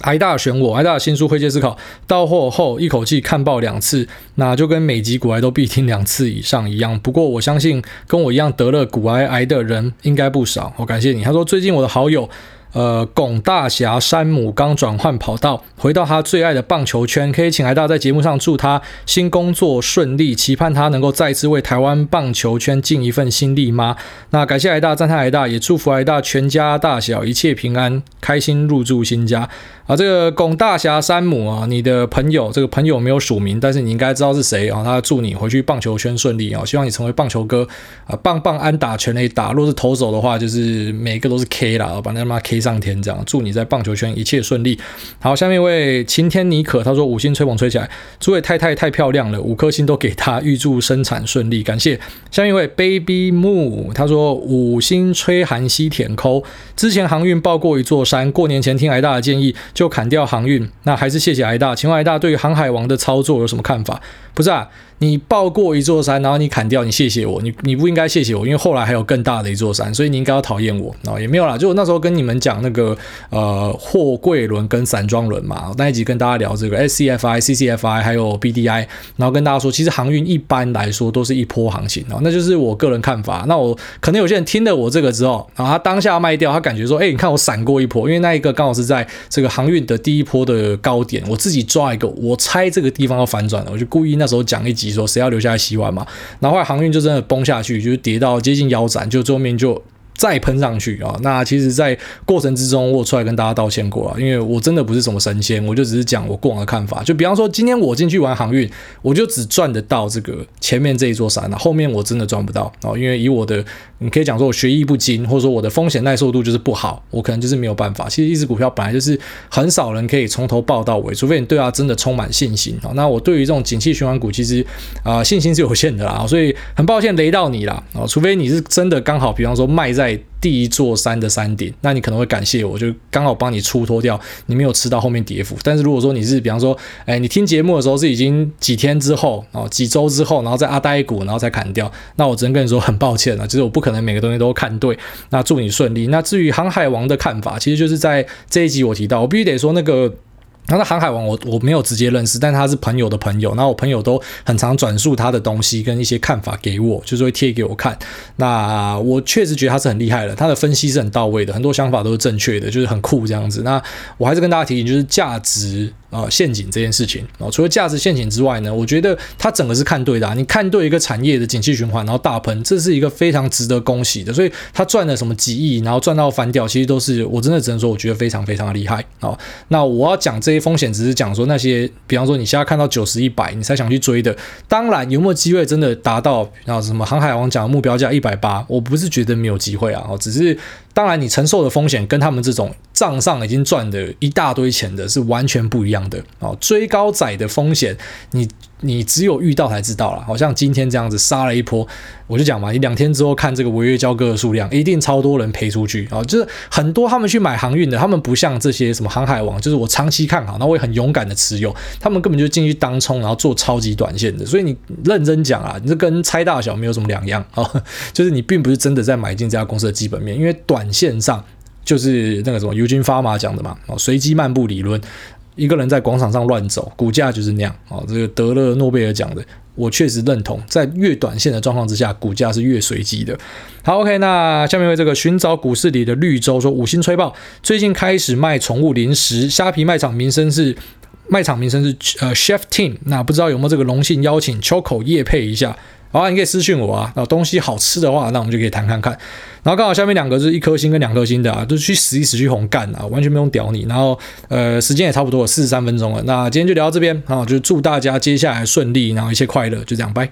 挨大选我，挨大新书《灰阶思考》到货后一口气看爆两次，那就跟每集股癌都必听两次以上一样。不过我相信跟我一样得了股癌癌的人应该不少。我感谢你。他说最近我的好友。呃，龚大侠山姆刚转换跑道，回到他最爱的棒球圈，可以请来大在节目上祝他新工作顺利，期盼他能够再次为台湾棒球圈尽一份心力吗？那感谢癌大，赞叹癌大，也祝福癌大全家大小一切平安，开心入住新家。啊，这个龚大侠山姆啊，你的朋友，这个朋友没有署名，但是你应该知道是谁啊。他祝你回去棒球圈顺利啊，希望你成为棒球哥啊，棒棒安打全垒打。若是投手的话，就是每个都是 K 啦，把那他妈 K 上天这样。祝你在棒球圈一切顺利。好，下面一位晴天妮可，他说五星吹捧吹起来，诸位太太太漂亮了，五颗星都给他，预祝生产顺利，感谢。下面一位 Baby Moo，他说五星吹韩西舔抠，之前航运报过一座山，过年前听癌大的建议。就砍掉航运，那还是谢谢癌大。请问癌大对于航海王的操作有什么看法？不是啊。你抱过一座山，然后你砍掉，你谢谢我，你你不应该谢谢我，因为后来还有更大的一座山，所以你应该要讨厌我啊，也没有啦，就我那时候跟你们讲那个呃货柜轮跟散装轮嘛，那一集跟大家聊这个 SCFI、CCFI 还有 BDI，然后跟大家说，其实航运一般来说都是一波行情啊，那就是我个人看法。那我可能有些人听了我这个之后，然后他当下卖掉，他感觉说，哎，你看我闪过一波，因为那一个刚好是在这个航运的第一波的高点，我自己抓一个，我猜这个地方要反转了，我就故意那时候讲一集说，谁要留下来洗碗嘛，然后后来航运就真的崩下去，就是跌到接近腰斩，就最后面就。再喷上去啊！那其实，在过程之中，我出来跟大家道歉过啊，因为我真的不是什么神仙，我就只是讲我过往的看法。就比方说，今天我进去玩航运，我就只赚得到这个前面这一座山了，后面我真的赚不到啊！因为以我的，你可以讲说我学艺不精，或者说我的风险耐受度就是不好，我可能就是没有办法。其实一只股票本来就是很少人可以从头抱到尾，除非你对它真的充满信心啊。那我对于这种景气循环股，其实啊信心是有限的啦，所以很抱歉雷到你啦啊！除非你是真的刚好，比方说卖在。第一座山的山顶，那你可能会感谢我，就刚好帮你出脱掉，你没有吃到后面跌幅。但是如果说你是，比方说，哎，你听节目的时候是已经几天之后哦，几周之后，然后在阿呆股，然后再砍掉，那我只能跟你说很抱歉了，就是我不可能每个东西都看对。那祝你顺利。那至于航海王的看法，其实就是在这一集我提到，我必须得说那个。然后那航海王我我没有直接认识，但他是朋友的朋友，然后我朋友都很常转述他的东西跟一些看法给我，就是会贴给我看。那我确实觉得他是很厉害的，他的分析是很到位的，很多想法都是正确的，就是很酷这样子。那我还是跟大家提醒，就是价值。呃，陷阱这件事情啊，除了价值陷阱之外呢，我觉得它整个是看对的啊。你看对一个产业的景气循环，然后大喷，这是一个非常值得恭喜的。所以他赚了什么几亿，然后赚到翻掉，其实都是我真的只能说，我觉得非常非常的厉害啊。那我要讲这风险，只是讲说那些，比方说你现在看到九十一百，你才想去追的，当然有没有机会真的达到，然后什么航海王讲的目标价一百八，我不是觉得没有机会啊，只是。当然，你承受的风险跟他们这种账上已经赚的一大堆钱的是完全不一样的哦。追高仔的风险，你你只有遇到才知道了。好像今天这样子杀了一波，我就讲嘛，你两天之后看这个违约交割的数量，一定超多人赔出去啊！就是很多他们去买航运的，他们不像这些什么航海王，就是我长期看好，那我也很勇敢的持有，他们根本就进去当冲，然后做超级短线的。所以你认真讲啊，你这跟猜大小没有什么两样啊，就是你并不是真的在买进这家公司的基本面，因为短。线上就是那个什么尤金·法玛讲的嘛，哦，随机漫步理论，一个人在广场上乱走，股价就是那样，哦，这个得了诺贝尔奖的，我确实认同，在越短线的状况之下，股价是越随机的。好，OK，那下面为这个寻找股市里的绿洲说五星吹爆，最近开始卖宠物零食，虾皮卖场名声是卖场名称是呃 Chef Team，那不知道有没有这个荣幸邀请 Choco 业配一下。好啊，你可以私讯我啊。然后东西好吃的话，那我们就可以谈看看。然后刚好下面两个是一颗星跟两颗星的啊，就去死一死去红干啊，完全不用屌你。然后呃，时间也差不多了，四十三分钟了。那今天就聊到这边啊，就祝大家接下来顺利，然后一切快乐，就这样，拜。